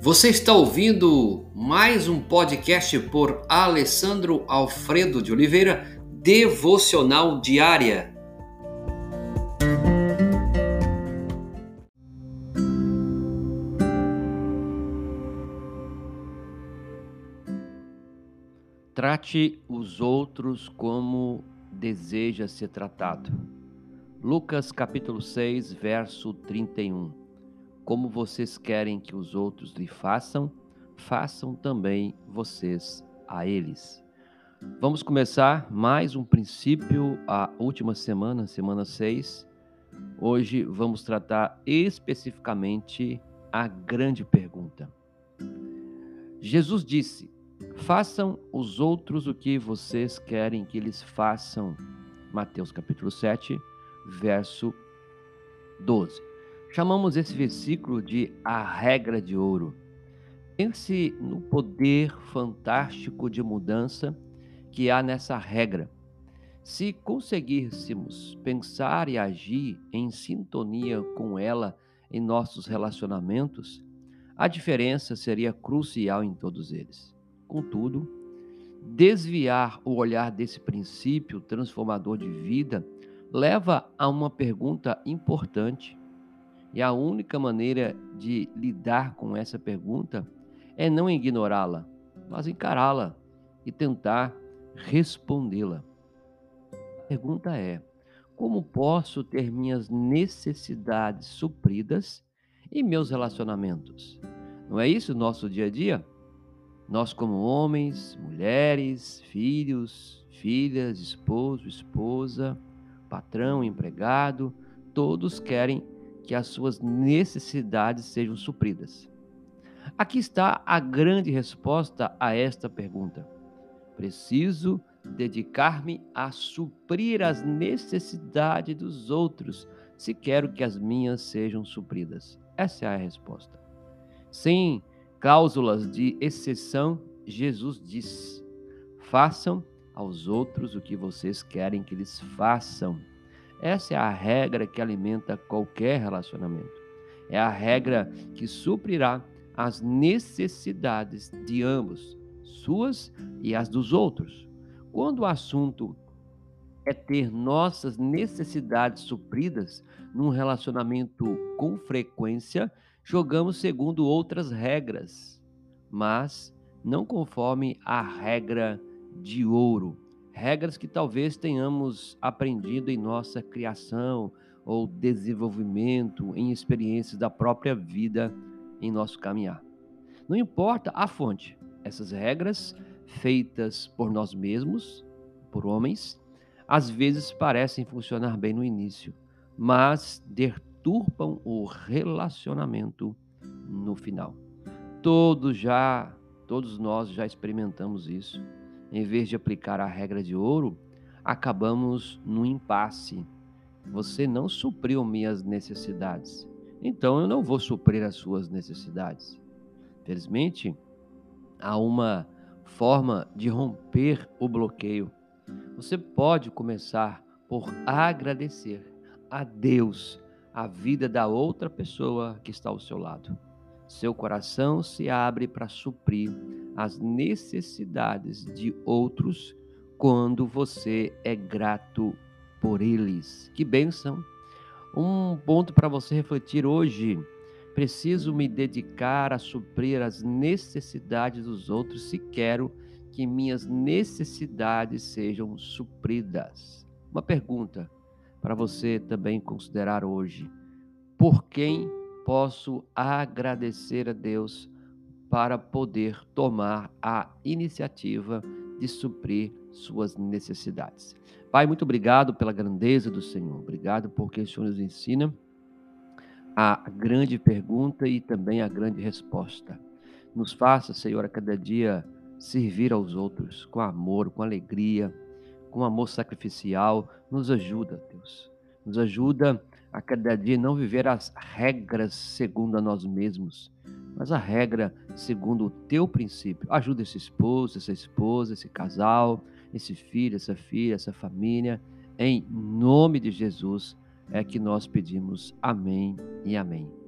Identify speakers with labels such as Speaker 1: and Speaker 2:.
Speaker 1: Você está ouvindo mais um podcast por Alessandro Alfredo de Oliveira, Devocional Diária. Trate os outros como deseja ser tratado. Lucas capítulo 6, verso 31. Como vocês querem que os outros lhe façam, façam também vocês a eles. Vamos começar mais um princípio, a última semana, semana 6. Hoje vamos tratar especificamente a grande pergunta. Jesus disse: Façam os outros o que vocês querem que eles façam. Mateus capítulo 7, verso 12. Chamamos esse versículo de a regra de ouro. Pense no poder fantástico de mudança que há nessa regra. Se conseguíssemos pensar e agir em sintonia com ela em nossos relacionamentos, a diferença seria crucial em todos eles. Contudo, desviar o olhar desse princípio transformador de vida leva a uma pergunta importante. E a única maneira de lidar com essa pergunta é não ignorá-la, mas encará-la e tentar respondê-la. A pergunta é: como posso ter minhas necessidades supridas em meus relacionamentos? Não é isso o nosso dia a dia? Nós, como homens, mulheres, filhos, filhas, esposo, esposa, patrão, empregado, todos querem que as suas necessidades sejam supridas. Aqui está a grande resposta a esta pergunta. Preciso dedicar-me a suprir as necessidades dos outros se quero que as minhas sejam supridas. Essa é a resposta. Sim, cláusulas de exceção, Jesus diz: façam aos outros o que vocês querem que eles façam. Essa é a regra que alimenta qualquer relacionamento. É a regra que suprirá as necessidades de ambos, suas e as dos outros. Quando o assunto é ter nossas necessidades supridas num relacionamento com frequência, jogamos segundo outras regras, mas não conforme a regra de ouro. Regras que talvez tenhamos aprendido em nossa criação ou desenvolvimento, em experiências da própria vida em nosso caminhar. Não importa a fonte, essas regras feitas por nós mesmos, por homens, às vezes parecem funcionar bem no início, mas deturpam o relacionamento no final. Todos já, todos nós já experimentamos isso. Em vez de aplicar a regra de ouro, acabamos no impasse. Você não supriu minhas necessidades, então eu não vou suprir as suas necessidades. Felizmente, há uma forma de romper o bloqueio. Você pode começar por agradecer a Deus a vida da outra pessoa que está ao seu lado. Seu coração se abre para suprir as necessidades de outros quando você é grato por eles. Que bênção! Um ponto para você refletir hoje. Preciso me dedicar a suprir as necessidades dos outros se quero que minhas necessidades sejam supridas. Uma pergunta: para você também considerar hoje. Por quem posso agradecer a Deus para poder tomar a iniciativa de suprir suas necessidades? Pai, muito obrigado pela grandeza do Senhor. Obrigado porque o Senhor nos ensina a grande pergunta e também a grande resposta. Nos faça, Senhor, a cada dia servir aos outros com amor, com alegria, com amor sacrificial, nos ajuda, Deus. Nos ajuda a cada dia não viver as regras segundo a nós mesmos, mas a regra segundo o teu princípio. Ajuda esse esposo, essa esposa, esse casal, esse filho, essa filha, essa família. Em nome de Jesus é que nós pedimos. Amém e amém.